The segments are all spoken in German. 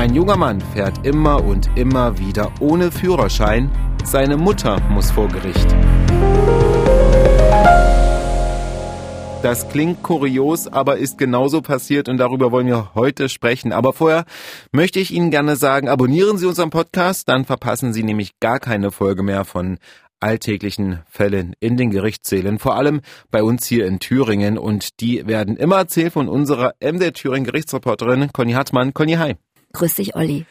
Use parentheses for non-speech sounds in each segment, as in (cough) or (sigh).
Ein junger Mann fährt immer und immer wieder ohne Führerschein. Seine Mutter muss vor Gericht. Das klingt kurios, aber ist genauso passiert und darüber wollen wir heute sprechen. Aber vorher möchte ich Ihnen gerne sagen, abonnieren Sie unseren Podcast, dann verpassen Sie nämlich gar keine Folge mehr von alltäglichen Fällen in den Gerichtssälen, vor allem bei uns hier in Thüringen. Und die werden immer erzählt von unserer MD Thüringen Gerichtsreporterin Conny Hartmann. Conny, hi. Grüß dich, Olli.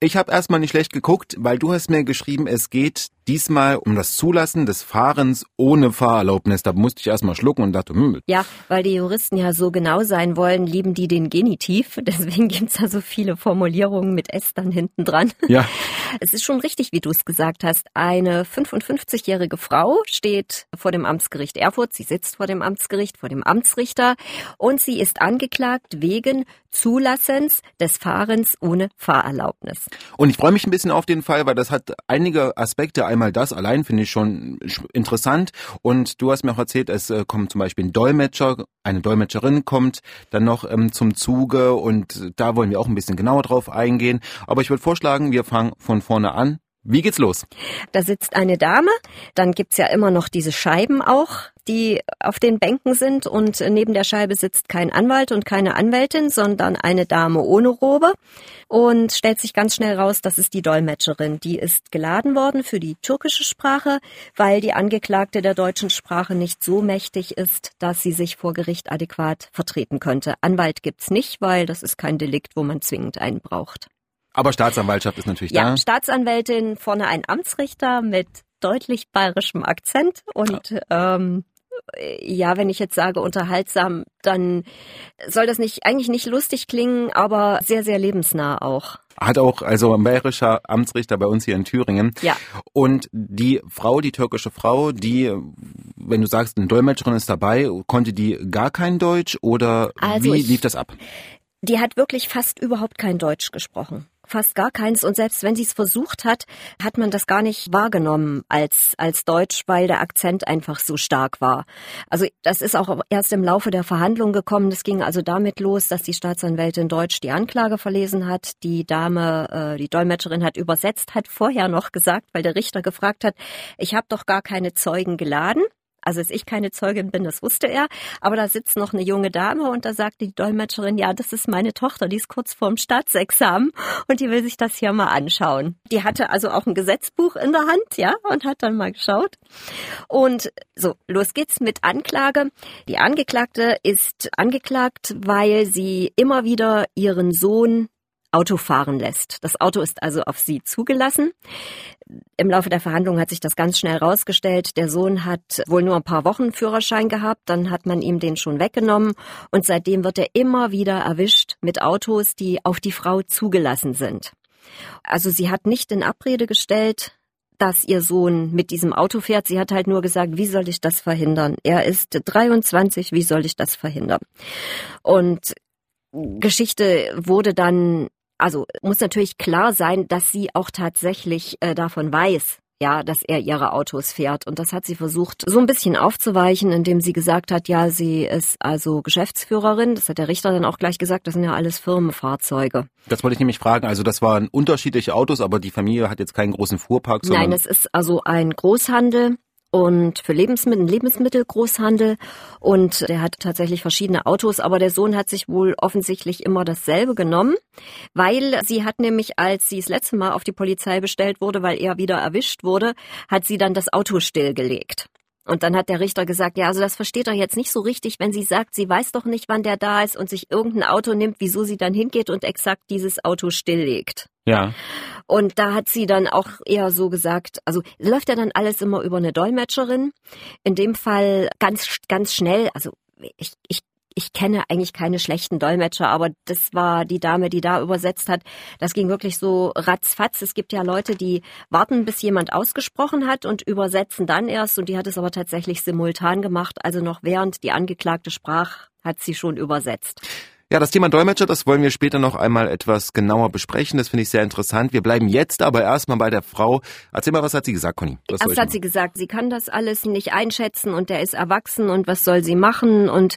Ich habe erstmal nicht schlecht geguckt, weil du hast mir geschrieben, es geht diesmal um das Zulassen des Fahrens ohne Fahrerlaubnis. Da musste ich erstmal schlucken und dachte, hm. Ja, weil die Juristen ja so genau sein wollen, lieben die den Genitiv. (laughs) Deswegen gibt's da so viele Formulierungen mit S dann hinten dran. Ja. (laughs) Es ist schon richtig, wie du es gesagt hast. Eine 55-jährige Frau steht vor dem Amtsgericht Erfurt. Sie sitzt vor dem Amtsgericht, vor dem Amtsrichter und sie ist angeklagt wegen Zulassens des Fahrens ohne Fahrerlaubnis. Und ich freue mich ein bisschen auf den Fall, weil das hat einige Aspekte. Einmal das allein finde ich schon interessant. Und du hast mir auch erzählt, es äh, kommt zum Beispiel ein Dolmetscher, eine Dolmetscherin kommt dann noch ähm, zum Zuge und da wollen wir auch ein bisschen genauer drauf eingehen. Aber ich würde vorschlagen, wir fangen von vorne an. Wie geht's los? Da sitzt eine Dame, dann gibt's ja immer noch diese Scheiben auch, die auf den Bänken sind und neben der Scheibe sitzt kein Anwalt und keine Anwältin, sondern eine Dame ohne Robe und stellt sich ganz schnell raus, das ist die Dolmetscherin. Die ist geladen worden für die türkische Sprache, weil die Angeklagte der deutschen Sprache nicht so mächtig ist, dass sie sich vor Gericht adäquat vertreten könnte. Anwalt gibt's nicht, weil das ist kein Delikt, wo man zwingend einen braucht. Aber Staatsanwaltschaft ist natürlich ja, da. Staatsanwältin, vorne ein Amtsrichter mit deutlich bayerischem Akzent und ja. ähm, ja, wenn ich jetzt sage unterhaltsam, dann soll das nicht eigentlich nicht lustig klingen, aber sehr sehr lebensnah auch. Hat auch also ein bayerischer Amtsrichter bei uns hier in Thüringen. Ja. Und die Frau, die türkische Frau, die, wenn du sagst, eine Dolmetscherin ist dabei, konnte die gar kein Deutsch oder also wie ich, lief das ab? Die hat wirklich fast überhaupt kein Deutsch gesprochen fast gar keins. Und selbst wenn sie es versucht hat, hat man das gar nicht wahrgenommen als, als Deutsch, weil der Akzent einfach so stark war. Also das ist auch erst im Laufe der Verhandlung gekommen. Das ging also damit los, dass die Staatsanwältin Deutsch die Anklage verlesen hat. Die Dame, äh, die Dolmetscherin hat übersetzt, hat vorher noch gesagt, weil der Richter gefragt hat, ich habe doch gar keine Zeugen geladen. Also, dass ich keine Zeugin bin, das wusste er. Aber da sitzt noch eine junge Dame und da sagt die Dolmetscherin, ja, das ist meine Tochter, die ist kurz vorm Staatsexamen und die will sich das hier mal anschauen. Die hatte also auch ein Gesetzbuch in der Hand, ja, und hat dann mal geschaut. Und so, los geht's mit Anklage. Die Angeklagte ist angeklagt, weil sie immer wieder ihren Sohn Auto fahren lässt. Das Auto ist also auf sie zugelassen. Im Laufe der Verhandlung hat sich das ganz schnell rausgestellt. Der Sohn hat wohl nur ein paar Wochen Führerschein gehabt, dann hat man ihm den schon weggenommen und seitdem wird er immer wieder erwischt mit Autos, die auf die Frau zugelassen sind. Also sie hat nicht in Abrede gestellt, dass ihr Sohn mit diesem Auto fährt. Sie hat halt nur gesagt, wie soll ich das verhindern? Er ist 23, wie soll ich das verhindern? Und Geschichte wurde dann also muss natürlich klar sein, dass sie auch tatsächlich äh, davon weiß, ja, dass er ihre Autos fährt. Und das hat sie versucht, so ein bisschen aufzuweichen, indem sie gesagt hat, ja, sie ist also Geschäftsführerin. Das hat der Richter dann auch gleich gesagt, das sind ja alles Firmenfahrzeuge. Das wollte ich nämlich fragen. Also das waren unterschiedliche Autos, aber die Familie hat jetzt keinen großen Fuhrpark. Nein, es ist also ein Großhandel und für Lebensmittel, Lebensmittelgroßhandel und der hat tatsächlich verschiedene Autos, aber der Sohn hat sich wohl offensichtlich immer dasselbe genommen, weil sie hat nämlich, als sie das letzte Mal auf die Polizei bestellt wurde, weil er wieder erwischt wurde, hat sie dann das Auto stillgelegt. Und dann hat der Richter gesagt, ja, also das versteht er jetzt nicht so richtig, wenn sie sagt, sie weiß doch nicht, wann der da ist und sich irgendein Auto nimmt, wieso sie dann hingeht und exakt dieses Auto stilllegt. Ja. Und da hat sie dann auch eher so gesagt, also läuft ja dann alles immer über eine Dolmetscherin. In dem Fall ganz, ganz schnell, also ich, ich ich kenne eigentlich keine schlechten Dolmetscher, aber das war die Dame, die da übersetzt hat. Das ging wirklich so ratzfatz. Es gibt ja Leute, die warten, bis jemand ausgesprochen hat und übersetzen dann erst. Und die hat es aber tatsächlich simultan gemacht. Also noch während die Angeklagte sprach, hat sie schon übersetzt. Ja, das Thema Dolmetscher, das wollen wir später noch einmal etwas genauer besprechen. Das finde ich sehr interessant. Wir bleiben jetzt aber erstmal bei der Frau. Erzähl mal, was hat sie gesagt, Conny? Was Erst hat sie gesagt, sie kann das alles nicht einschätzen und der ist erwachsen und was soll sie machen? Und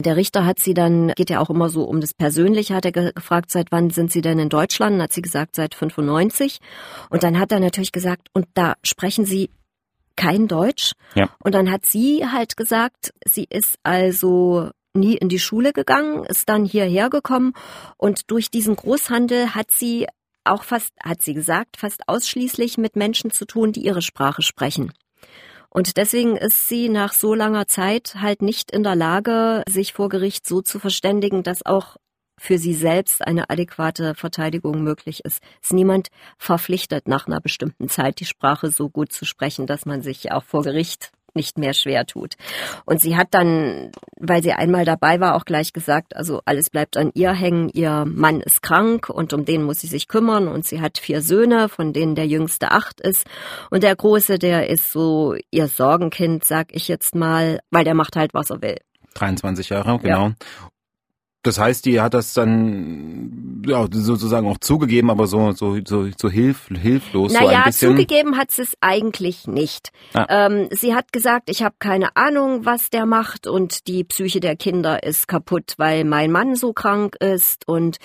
der Richter hat sie dann, geht ja auch immer so um das Persönliche, hat er gefragt, seit wann sind sie denn in Deutschland? Hat sie gesagt, seit 95. Und dann hat er natürlich gesagt, und da sprechen sie kein Deutsch. Ja. Und dann hat sie halt gesagt, sie ist also nie in die Schule gegangen, ist dann hierher gekommen und durch diesen Großhandel hat sie auch fast, hat sie gesagt, fast ausschließlich mit Menschen zu tun, die ihre Sprache sprechen. Und deswegen ist sie nach so langer Zeit halt nicht in der Lage, sich vor Gericht so zu verständigen, dass auch für sie selbst eine adäquate Verteidigung möglich ist. Ist niemand verpflichtet, nach einer bestimmten Zeit die Sprache so gut zu sprechen, dass man sich auch vor Gericht nicht mehr schwer tut. Und sie hat dann, weil sie einmal dabei war, auch gleich gesagt, also alles bleibt an ihr hängen. Ihr Mann ist krank und um den muss sie sich kümmern. Und sie hat vier Söhne, von denen der jüngste acht ist. Und der große, der ist so ihr Sorgenkind, sag ich jetzt mal, weil der macht halt, was er will. 23 Jahre, genau. Ja. Das heißt, die hat das dann ja, sozusagen auch zugegeben, aber so so so, so hilf, hilflos. Naja, so ein bisschen. zugegeben hat sie es eigentlich nicht. Ah. Ähm, sie hat gesagt, ich habe keine Ahnung, was der macht und die Psyche der Kinder ist kaputt, weil mein Mann so krank ist. Und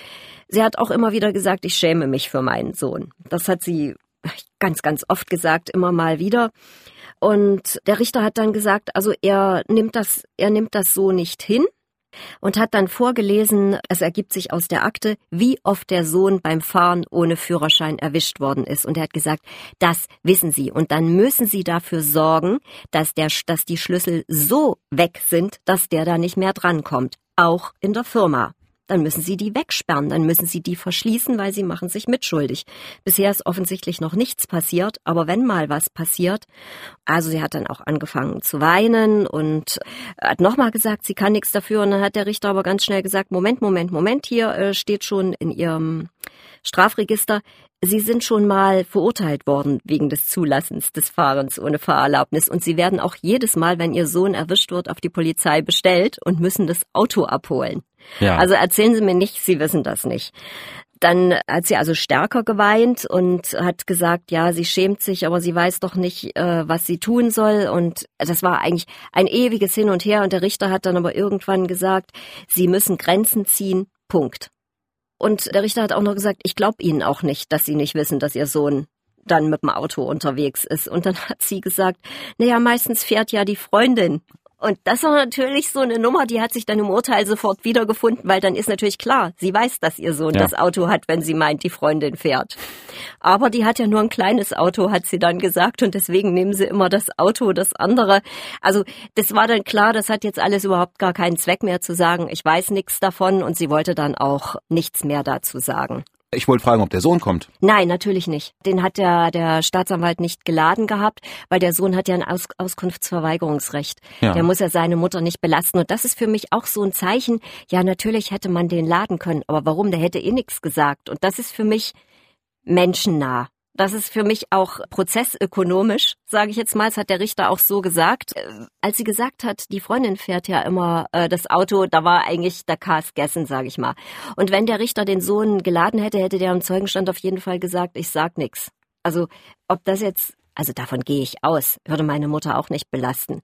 sie hat auch immer wieder gesagt, ich schäme mich für meinen Sohn. Das hat sie ganz, ganz oft gesagt, immer mal wieder. Und der Richter hat dann gesagt, also er nimmt das, er nimmt das so nicht hin und hat dann vorgelesen, es ergibt sich aus der Akte, wie oft der Sohn beim Fahren ohne Führerschein erwischt worden ist. Und er hat gesagt, das wissen Sie. Und dann müssen Sie dafür sorgen, dass, der, dass die Schlüssel so weg sind, dass der da nicht mehr drankommt. Auch in der Firma dann müssen sie die wegsperren, dann müssen sie die verschließen, weil sie machen sich mitschuldig. Bisher ist offensichtlich noch nichts passiert, aber wenn mal was passiert, also sie hat dann auch angefangen zu weinen und hat nochmal gesagt, sie kann nichts dafür und dann hat der Richter aber ganz schnell gesagt, Moment, Moment, Moment, hier äh, steht schon in ihrem Strafregister, Sie sind schon mal verurteilt worden wegen des Zulassens des Fahrens ohne Fahrerlaubnis und Sie werden auch jedes Mal, wenn Ihr Sohn erwischt wird, auf die Polizei bestellt und müssen das Auto abholen. Ja. Also erzählen Sie mir nicht, Sie wissen das nicht. Dann hat sie also stärker geweint und hat gesagt, ja, sie schämt sich, aber sie weiß doch nicht, äh, was sie tun soll. Und das war eigentlich ein ewiges Hin und Her. Und der Richter hat dann aber irgendwann gesagt, sie müssen Grenzen ziehen. Punkt. Und der Richter hat auch noch gesagt, ich glaube Ihnen auch nicht, dass Sie nicht wissen, dass Ihr Sohn dann mit dem Auto unterwegs ist. Und dann (laughs) hat sie gesagt, naja, meistens fährt ja die Freundin. Und das war natürlich so eine Nummer, die hat sich dann im Urteil sofort wiedergefunden, weil dann ist natürlich klar, sie weiß, dass ihr Sohn ja. das Auto hat, wenn sie meint, die Freundin fährt. Aber die hat ja nur ein kleines Auto, hat sie dann gesagt, und deswegen nehmen sie immer das Auto, das andere. Also das war dann klar, das hat jetzt alles überhaupt gar keinen Zweck mehr zu sagen, ich weiß nichts davon und sie wollte dann auch nichts mehr dazu sagen. Ich wollte fragen, ob der Sohn kommt. Nein, natürlich nicht. Den hat der, der Staatsanwalt nicht geladen gehabt, weil der Sohn hat ja ein Aus Auskunftsverweigerungsrecht. Ja. Der muss ja seine Mutter nicht belasten. Und das ist für mich auch so ein Zeichen. Ja, natürlich hätte man den laden können, aber warum? Der hätte eh nichts gesagt. Und das ist für mich menschennah. Das ist für mich auch prozessökonomisch, sage ich jetzt mal. Das hat der Richter auch so gesagt. Äh, als sie gesagt hat, die Freundin fährt ja immer äh, das Auto, da war eigentlich der Cast gegessen, sage ich mal. Und wenn der Richter den Sohn geladen hätte, hätte der im Zeugenstand auf jeden Fall gesagt, ich sag nix. Also ob das jetzt, also davon gehe ich aus, würde meine Mutter auch nicht belasten.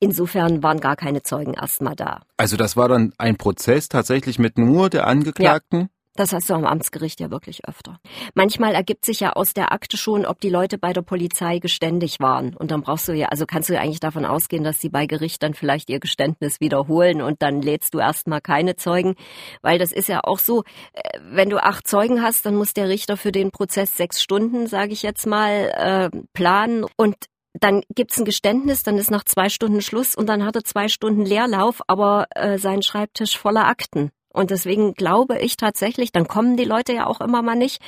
Insofern waren gar keine Zeugen erstmal da. Also das war dann ein Prozess tatsächlich mit nur der Angeklagten? Ja. Das hast du am Amtsgericht ja wirklich öfter. Manchmal ergibt sich ja aus der Akte schon, ob die Leute bei der Polizei geständig waren. Und dann brauchst du ja, also kannst du ja eigentlich davon ausgehen, dass sie bei Gericht dann vielleicht ihr Geständnis wiederholen und dann lädst du erstmal keine Zeugen. Weil das ist ja auch so, äh, wenn du acht Zeugen hast, dann muss der Richter für den Prozess sechs Stunden, sage ich jetzt mal, äh, planen. Und dann gibt's ein Geständnis, dann ist nach zwei Stunden Schluss und dann hat er zwei Stunden Leerlauf, aber äh, sein Schreibtisch voller Akten. Und deswegen glaube ich tatsächlich, dann kommen die Leute ja auch immer mal nicht,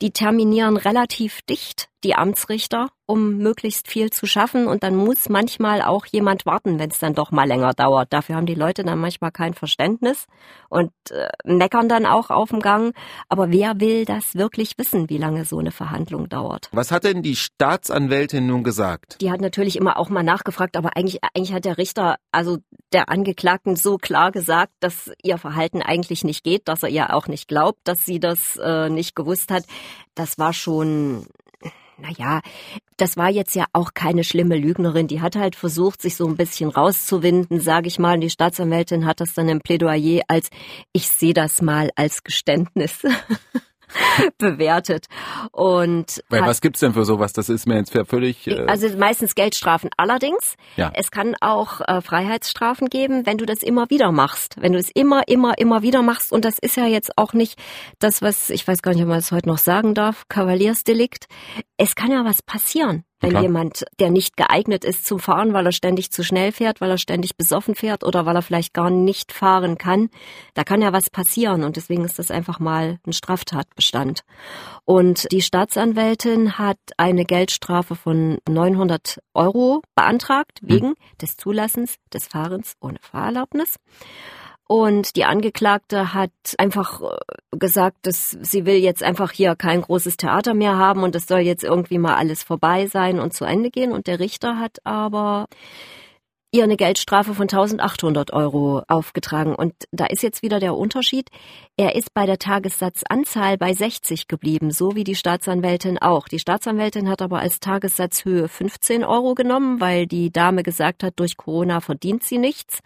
die terminieren relativ dicht die Amtsrichter, um möglichst viel zu schaffen. Und dann muss manchmal auch jemand warten, wenn es dann doch mal länger dauert. Dafür haben die Leute dann manchmal kein Verständnis und äh, meckern dann auch auf dem Gang. Aber wer will das wirklich wissen, wie lange so eine Verhandlung dauert? Was hat denn die Staatsanwältin nun gesagt? Die hat natürlich immer auch mal nachgefragt, aber eigentlich, eigentlich hat der Richter, also der Angeklagten so klar gesagt, dass ihr Verhalten eigentlich nicht geht, dass er ihr auch nicht glaubt, dass sie das äh, nicht gewusst hat. Das war schon naja, das war jetzt ja auch keine schlimme Lügnerin. Die hat halt versucht, sich so ein bisschen rauszuwinden, sage ich mal. Und die Staatsanwältin hat das dann im Plädoyer als, ich sehe das mal als Geständnis (laughs) (laughs) bewertet. Und Weil was gibt's denn für sowas? Das ist mir jetzt völlig. Äh also meistens Geldstrafen. Allerdings, ja. es kann auch äh, Freiheitsstrafen geben, wenn du das immer wieder machst. Wenn du es immer, immer, immer wieder machst. Und das ist ja jetzt auch nicht das, was ich weiß gar nicht, ob man es heute noch sagen darf, Kavaliersdelikt. Es kann ja was passieren. Wenn Klar. jemand, der nicht geeignet ist zum Fahren, weil er ständig zu schnell fährt, weil er ständig besoffen fährt oder weil er vielleicht gar nicht fahren kann, da kann ja was passieren und deswegen ist das einfach mal ein Straftatbestand. Und die Staatsanwältin hat eine Geldstrafe von 900 Euro beantragt wegen hm. des Zulassens des Fahrens ohne Fahrerlaubnis. Und die Angeklagte hat einfach äh, gesagt, dass sie will jetzt einfach hier kein großes Theater mehr haben und es soll jetzt irgendwie mal alles vorbei sein und zu Ende gehen. Und der Richter hat aber ihr eine Geldstrafe von 1800 Euro aufgetragen. Und da ist jetzt wieder der Unterschied. Er ist bei der Tagessatzanzahl bei 60 geblieben, so wie die Staatsanwältin auch. Die Staatsanwältin hat aber als Tagessatzhöhe 15 Euro genommen, weil die Dame gesagt hat, durch Corona verdient sie nichts.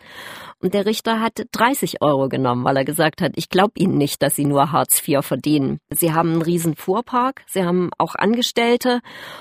Und der Richter hat 30 Euro genommen, weil er gesagt hat, ich glaube Ihnen nicht, dass Sie nur Hartz IV verdienen. Sie haben einen riesen Fuhrpark, Sie haben auch Angestellte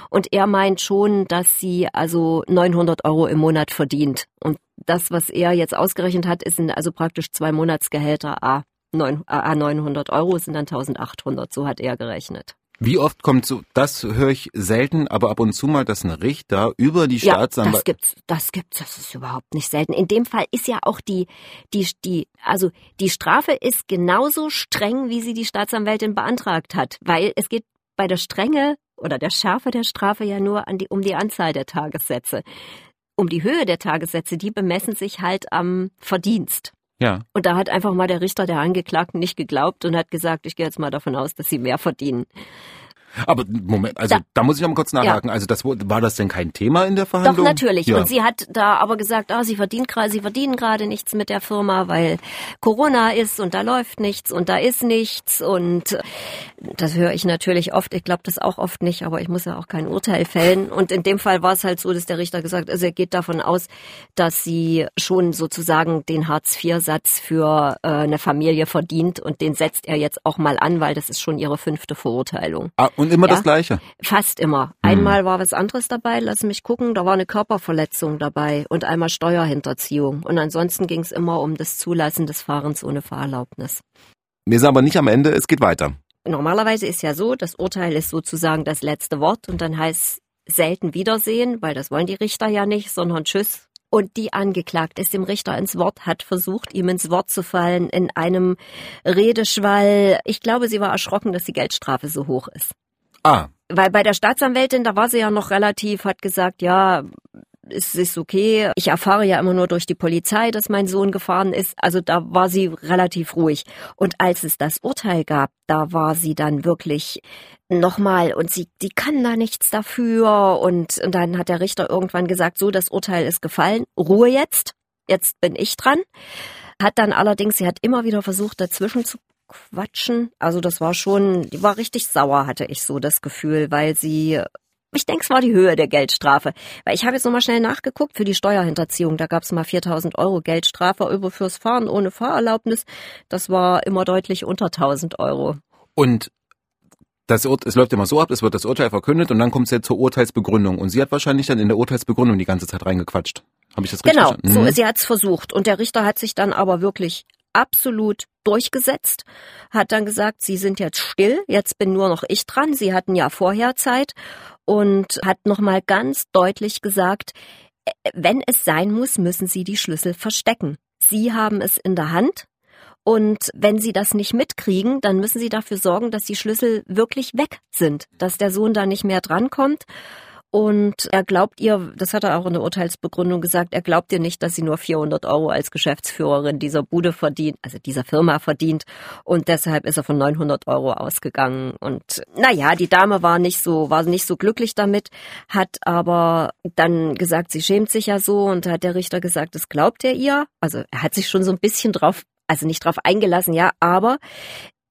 und er meint schon, dass Sie also 900 Euro im Monat verdienen verdient. Und das, was er jetzt ausgerechnet hat, ist also praktisch zwei Monatsgehälter A, 9, A 900 Euro sind dann 1800. So hat er gerechnet. Wie oft kommt so, das höre ich selten, aber ab und zu mal, dass ein Richter über die ja, Staatsanwaltschaft. Das gibt's, das gibt's, das ist überhaupt nicht selten. In dem Fall ist ja auch die, die, die, also die Strafe ist genauso streng, wie sie die Staatsanwältin beantragt hat, weil es geht bei der Strenge oder der Schärfe der Strafe ja nur die, um die Anzahl der Tagessätze um die Höhe der Tagessätze, die bemessen sich halt am Verdienst. Ja. Und da hat einfach mal der Richter der Angeklagten nicht geglaubt und hat gesagt, ich gehe jetzt mal davon aus, dass sie mehr verdienen. Aber Moment, also da, da muss ich noch mal kurz nachhaken. Ja. Also das war das denn kein Thema in der Verhandlung? Doch natürlich. Ja. Und sie hat da aber gesagt, ah, sie verdient gerade, sie verdienen gerade nichts mit der Firma, weil Corona ist und da läuft nichts und da ist nichts und das höre ich natürlich oft. Ich glaube das auch oft nicht, aber ich muss ja auch kein Urteil fällen. Und in dem Fall war es halt so, dass der Richter gesagt, also er geht davon aus, dass sie schon sozusagen den Hartz-IV-Satz für äh, eine Familie verdient und den setzt er jetzt auch mal an, weil das ist schon ihre fünfte Verurteilung. Ah, und immer ja? das Gleiche? Fast immer. Hm. Einmal war was anderes dabei, lass mich gucken, da war eine Körperverletzung dabei und einmal Steuerhinterziehung. Und ansonsten ging es immer um das Zulassen des Fahrens ohne Fahrerlaubnis. Wir sind aber nicht am Ende, es geht weiter. Normalerweise ist ja so, das Urteil ist sozusagen das letzte Wort und dann heißt selten Wiedersehen, weil das wollen die Richter ja nicht, sondern Tschüss, und die Angeklagte ist dem Richter ins Wort, hat versucht, ihm ins Wort zu fallen in einem Redeschwall. Ich glaube, sie war erschrocken, dass die Geldstrafe so hoch ist. Ah. Weil bei der Staatsanwältin, da war sie ja noch relativ, hat gesagt, ja, es ist okay. Ich erfahre ja immer nur durch die Polizei, dass mein Sohn gefahren ist. Also da war sie relativ ruhig. Und als es das Urteil gab, da war sie dann wirklich nochmal und sie, die kann da nichts dafür. Und, und dann hat der Richter irgendwann gesagt, so, das Urteil ist gefallen. Ruhe jetzt. Jetzt bin ich dran. Hat dann allerdings, sie hat immer wieder versucht, dazwischen zu quatschen. Also das war schon, die war richtig sauer, hatte ich so das Gefühl, weil sie ich denke, es war die Höhe der Geldstrafe. Weil ich habe jetzt nochmal schnell nachgeguckt für die Steuerhinterziehung. Da gab es mal 4000 Euro Geldstrafe über fürs Fahren ohne Fahrerlaubnis. Das war immer deutlich unter 1000 Euro. Und das, es läuft immer so ab, es wird das Urteil verkündet und dann kommt es jetzt zur Urteilsbegründung. Und sie hat wahrscheinlich dann in der Urteilsbegründung die ganze Zeit reingequatscht. Habe ich das richtig genau, verstanden? Genau, so, sie hat es versucht. Und der Richter hat sich dann aber wirklich absolut durchgesetzt, hat dann gesagt, Sie sind jetzt still, jetzt bin nur noch ich dran. Sie hatten ja vorher Zeit und hat nochmal ganz deutlich gesagt, wenn es sein muss, müssen Sie die Schlüssel verstecken. Sie haben es in der Hand Und wenn sie das nicht mitkriegen, dann müssen sie dafür sorgen, dass die Schlüssel wirklich weg sind, dass der Sohn da nicht mehr drankommt. Und er glaubt ihr, das hat er auch in der Urteilsbegründung gesagt, er glaubt ihr nicht, dass sie nur 400 Euro als Geschäftsführerin dieser Bude verdient, also dieser Firma verdient. Und deshalb ist er von 900 Euro ausgegangen. Und naja, die Dame war nicht so, war nicht so glücklich damit, hat aber dann gesagt, sie schämt sich ja so. Und hat der Richter gesagt, das glaubt er ihr. Also er hat sich schon so ein bisschen drauf, also nicht drauf eingelassen, ja, aber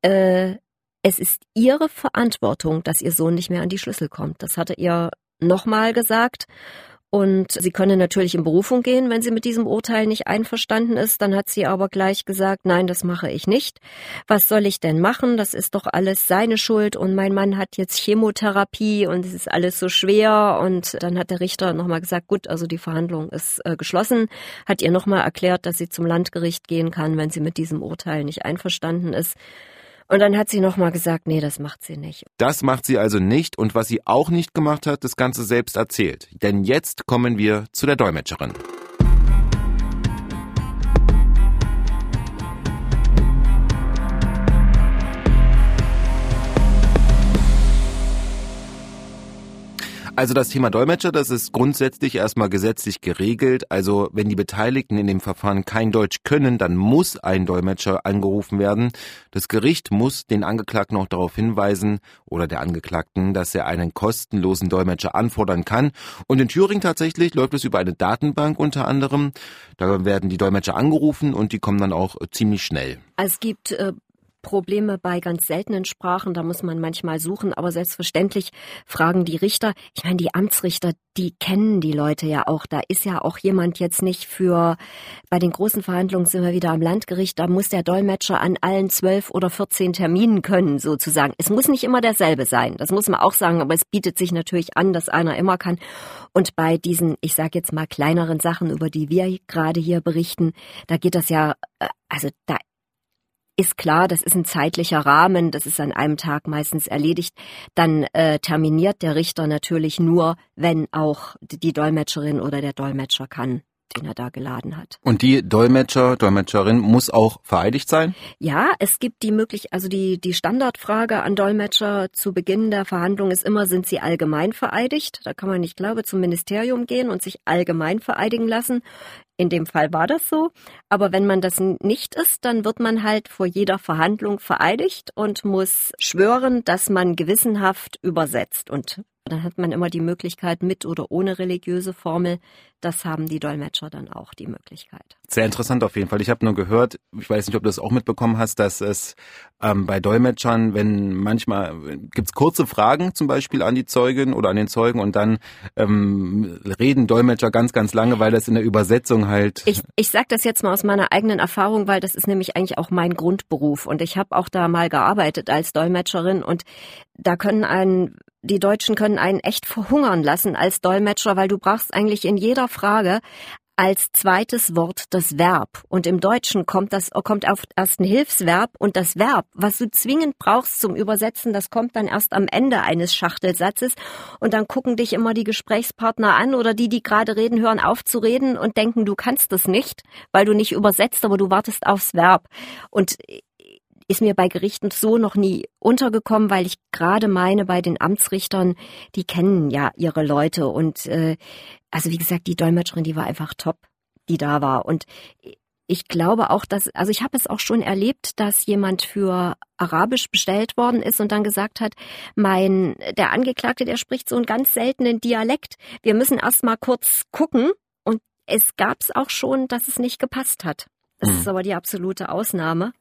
äh, es ist ihre Verantwortung, dass ihr Sohn nicht mehr an die Schlüssel kommt. Das hatte ihr nochmal gesagt. Und sie könne natürlich in Berufung gehen, wenn sie mit diesem Urteil nicht einverstanden ist. Dann hat sie aber gleich gesagt, nein, das mache ich nicht. Was soll ich denn machen? Das ist doch alles seine Schuld und mein Mann hat jetzt Chemotherapie und es ist alles so schwer. Und dann hat der Richter nochmal gesagt, gut, also die Verhandlung ist äh, geschlossen, hat ihr nochmal erklärt, dass sie zum Landgericht gehen kann, wenn sie mit diesem Urteil nicht einverstanden ist. Und dann hat sie nochmal gesagt, nee, das macht sie nicht. Das macht sie also nicht und was sie auch nicht gemacht hat, das Ganze selbst erzählt. Denn jetzt kommen wir zu der Dolmetscherin. Also das Thema Dolmetscher, das ist grundsätzlich erstmal gesetzlich geregelt. Also wenn die Beteiligten in dem Verfahren kein Deutsch können, dann muss ein Dolmetscher angerufen werden. Das Gericht muss den Angeklagten auch darauf hinweisen oder der Angeklagten, dass er einen kostenlosen Dolmetscher anfordern kann. Und in Thüringen tatsächlich läuft es über eine Datenbank unter anderem. Da werden die Dolmetscher angerufen und die kommen dann auch ziemlich schnell. Es gibt äh, Probleme bei ganz seltenen Sprachen, da muss man manchmal suchen, aber selbstverständlich fragen die Richter, ich meine, die Amtsrichter, die kennen die Leute ja auch, da ist ja auch jemand jetzt nicht für, bei den großen Verhandlungen sind wir wieder am Landgericht, da muss der Dolmetscher an allen zwölf oder vierzehn Terminen können, sozusagen. Es muss nicht immer derselbe sein, das muss man auch sagen, aber es bietet sich natürlich an, dass einer immer kann. Und bei diesen, ich sage jetzt mal kleineren Sachen, über die wir gerade hier berichten, da geht das ja, äh, also da ist klar, das ist ein zeitlicher Rahmen, das ist an einem Tag meistens erledigt, dann äh, terminiert der Richter natürlich nur, wenn auch die Dolmetscherin oder der Dolmetscher kann den er da geladen hat. Und die Dolmetscher, Dolmetscherin muss auch vereidigt sein? Ja, es gibt die möglich, also die, die Standardfrage an Dolmetscher zu Beginn der Verhandlung ist immer, sind sie allgemein vereidigt? Da kann man, ich glaube, zum Ministerium gehen und sich allgemein vereidigen lassen. In dem Fall war das so. Aber wenn man das nicht ist, dann wird man halt vor jeder Verhandlung vereidigt und muss schwören, dass man gewissenhaft übersetzt. Und dann hat man immer die Möglichkeit mit oder ohne religiöse Formel. Das haben die Dolmetscher dann auch die Möglichkeit. Sehr interessant auf jeden Fall. Ich habe nur gehört, ich weiß nicht, ob du das auch mitbekommen hast, dass es ähm, bei Dolmetschern, wenn manchmal gibt's kurze Fragen zum Beispiel an die Zeugin oder an den Zeugen und dann ähm, reden Dolmetscher ganz, ganz lange, weil das in der Übersetzung halt. Ich, ich sage das jetzt mal aus meiner eigenen Erfahrung, weil das ist nämlich eigentlich auch mein Grundberuf und ich habe auch da mal gearbeitet als Dolmetscherin und da können einen die Deutschen können einen echt verhungern lassen als Dolmetscher, weil du brauchst eigentlich in jeder Frage als zweites Wort das Verb. Und im Deutschen kommt das, kommt auf erst ein Hilfsverb und das Verb, was du zwingend brauchst zum Übersetzen, das kommt dann erst am Ende eines Schachtelsatzes. Und dann gucken dich immer die Gesprächspartner an oder die, die gerade reden, hören auf zu reden und denken, du kannst es nicht, weil du nicht übersetzt, aber du wartest aufs Verb. Und ist mir bei Gerichten so noch nie untergekommen, weil ich gerade meine, bei den Amtsrichtern, die kennen ja ihre Leute und äh, also wie gesagt, die Dolmetscherin, die war einfach top, die da war und ich glaube auch, dass, also ich habe es auch schon erlebt, dass jemand für Arabisch bestellt worden ist und dann gesagt hat, mein, der Angeklagte, der spricht so einen ganz seltenen Dialekt. Wir müssen erst mal kurz gucken. Und es gab es auch schon, dass es nicht gepasst hat. Das mhm. ist aber die absolute Ausnahme.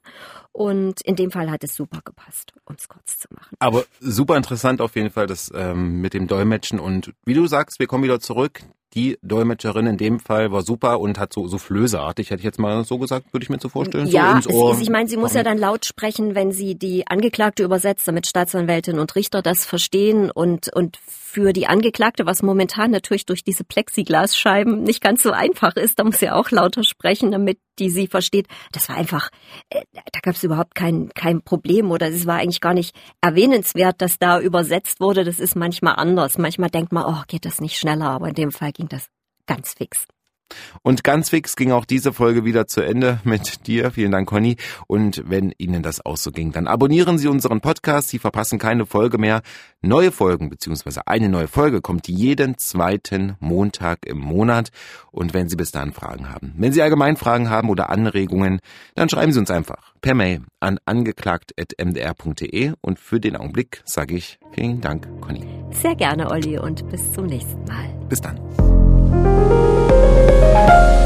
Und in dem Fall hat es super gepasst, um es kurz zu machen. Aber super interessant auf jeden Fall das ähm, mit dem Dolmetschen. Und wie du sagst, wir kommen wieder zurück die Dolmetscherin in dem Fall war super und hat so, so flöseartig, hätte ich jetzt mal so gesagt, würde ich mir so vorstellen. Ja, so ist, ich meine, sie muss ja dann laut sprechen, wenn sie die Angeklagte übersetzt, damit Staatsanwältin und Richter das verstehen und, und für die Angeklagte, was momentan natürlich durch diese Plexiglasscheiben nicht ganz so einfach ist, da muss sie auch lauter sprechen, damit die sie versteht. Das war einfach, äh, da gab es überhaupt kein, kein Problem oder es war eigentlich gar nicht erwähnenswert, dass da übersetzt wurde. Das ist manchmal anders. Manchmal denkt man, oh, geht das nicht schneller, aber in dem Fall ging das ganz fix. Und ganz fix ging auch diese Folge wieder zu Ende mit dir. Vielen Dank, Conny. Und wenn Ihnen das auch so ging, dann abonnieren Sie unseren Podcast. Sie verpassen keine Folge mehr. Neue Folgen beziehungsweise eine neue Folge kommt jeden zweiten Montag im Monat. Und wenn Sie bis dahin Fragen haben, wenn Sie allgemein Fragen haben oder Anregungen, dann schreiben Sie uns einfach per Mail an angeklagt.mdr.de. Und für den Augenblick sage ich vielen Dank, Conny. Sehr gerne, Olli, und bis zum nächsten Mal. Bis dann. Música